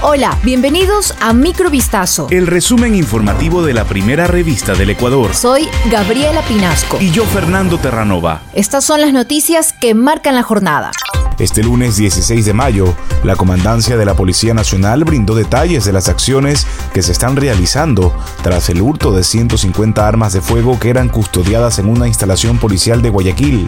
Hola, bienvenidos a Microvistazo. El resumen informativo de la primera revista del Ecuador. Soy Gabriela Pinasco. Y yo, Fernando Terranova. Estas son las noticias que marcan la jornada. Este lunes 16 de mayo, la Comandancia de la Policía Nacional brindó detalles de las acciones que se están realizando tras el hurto de 150 armas de fuego que eran custodiadas en una instalación policial de Guayaquil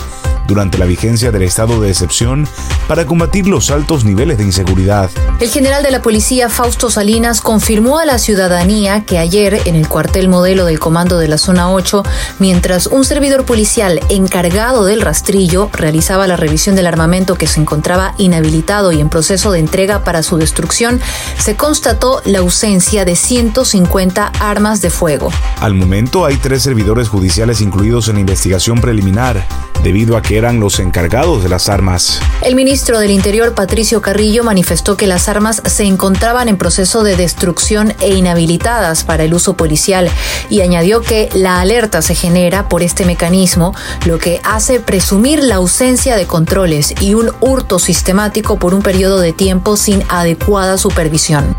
durante la vigencia del estado de excepción para combatir los altos niveles de inseguridad. El general de la policía Fausto Salinas confirmó a la ciudadanía que ayer en el cuartel modelo del comando de la zona 8, mientras un servidor policial encargado del rastrillo realizaba la revisión del armamento que se encontraba inhabilitado y en proceso de entrega para su destrucción, se constató la ausencia de 150 armas de fuego. Al momento hay tres servidores judiciales incluidos en la investigación preliminar, debido a que eran los encargados de las armas. El ministro del Interior, Patricio Carrillo, manifestó que las armas se encontraban en proceso de destrucción e inhabilitadas para el uso policial y añadió que la alerta se genera por este mecanismo, lo que hace presumir la ausencia de controles y un hurto sistemático por un periodo de tiempo sin adecuada supervisión.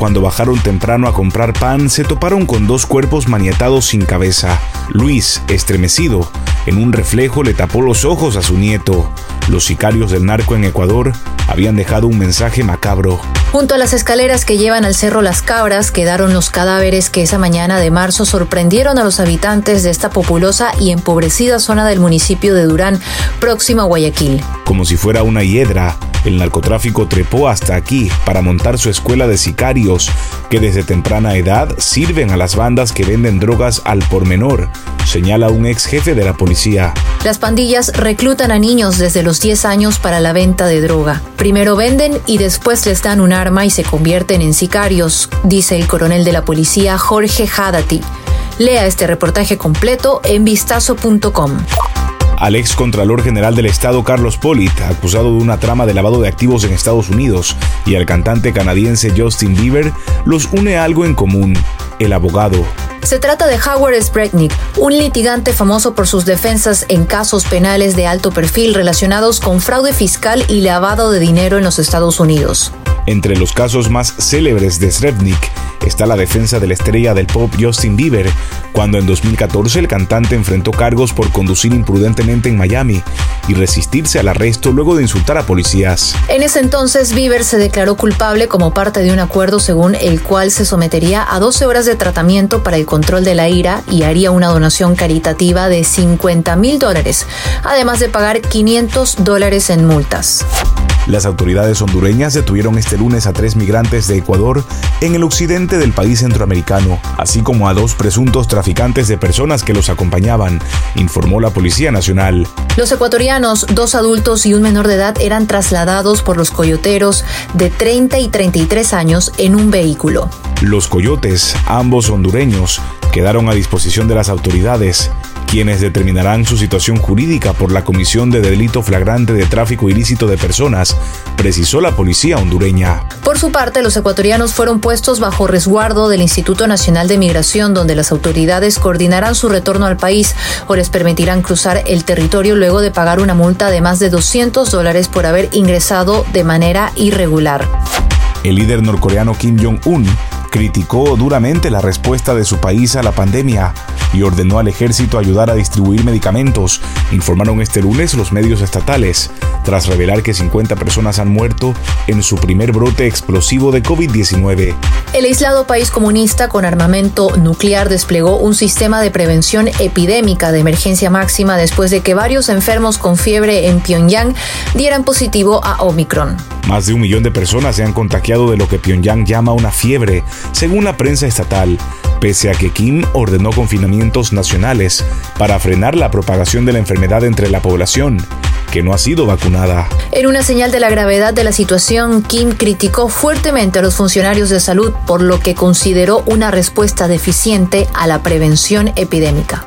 Cuando bajaron temprano a comprar pan, se toparon con dos cuerpos maniatados sin cabeza. Luis, estremecido, en un reflejo le tapó los ojos a su nieto. Los sicarios del narco en Ecuador habían dejado un mensaje macabro. Junto a las escaleras que llevan al Cerro Las Cabras quedaron los cadáveres que esa mañana de marzo sorprendieron a los habitantes de esta populosa y empobrecida zona del municipio de Durán, próximo a Guayaquil. Como si fuera una hiedra, el narcotráfico trepó hasta aquí para montar su escuela de sicarios que desde temprana edad sirven a las bandas que venden drogas al por menor, señala un ex jefe de la policía. Las pandillas reclutan a niños desde los 10 años para la venta de droga. Primero venden y después les dan un arma y se convierten en sicarios, dice el coronel de la policía Jorge Hadati. Lea este reportaje completo en vistazo.com al ex Contralor General del Estado Carlos Polit, acusado de una trama de lavado de activos en Estados Unidos, y al cantante canadiense Justin Bieber, los une algo en común, el abogado. Se trata de Howard Spretnik, un litigante famoso por sus defensas en casos penales de alto perfil relacionados con fraude fiscal y lavado de dinero en los Estados Unidos. Entre los casos más célebres de Srebnik está la defensa de la estrella del pop Justin Bieber, cuando en 2014 el cantante enfrentó cargos por conducir imprudentemente en Miami y resistirse al arresto luego de insultar a policías. En ese entonces, Bieber se declaró culpable como parte de un acuerdo según el cual se sometería a 12 horas de tratamiento para el control de la ira y haría una donación caritativa de 50 mil dólares, además de pagar 500 dólares en multas. Las autoridades hondureñas detuvieron este lunes a tres migrantes de Ecuador en el occidente del país centroamericano, así como a dos presuntos traficantes de personas que los acompañaban, informó la Policía Nacional. Los ecuatorianos, dos adultos y un menor de edad, eran trasladados por los coyoteros de 30 y 33 años en un vehículo. Los coyotes, ambos hondureños, quedaron a disposición de las autoridades quienes determinarán su situación jurídica por la comisión de delito flagrante de tráfico ilícito de personas, precisó la policía hondureña. Por su parte, los ecuatorianos fueron puestos bajo resguardo del Instituto Nacional de Migración, donde las autoridades coordinarán su retorno al país o les permitirán cruzar el territorio luego de pagar una multa de más de 200 dólares por haber ingresado de manera irregular. El líder norcoreano Kim Jong-un criticó duramente la respuesta de su país a la pandemia y ordenó al ejército ayudar a distribuir medicamentos, informaron este lunes los medios estatales, tras revelar que 50 personas han muerto en su primer brote explosivo de COVID-19. El aislado país comunista con armamento nuclear desplegó un sistema de prevención epidémica de emergencia máxima después de que varios enfermos con fiebre en Pyongyang dieran positivo a Omicron. Más de un millón de personas se han contagiado de lo que Pyongyang llama una fiebre, según la prensa estatal, pese a que Kim ordenó confinamientos nacionales para frenar la propagación de la enfermedad entre la población que no ha sido vacunada. En una señal de la gravedad de la situación, Kim criticó fuertemente a los funcionarios de salud por lo que consideró una respuesta deficiente a la prevención epidémica.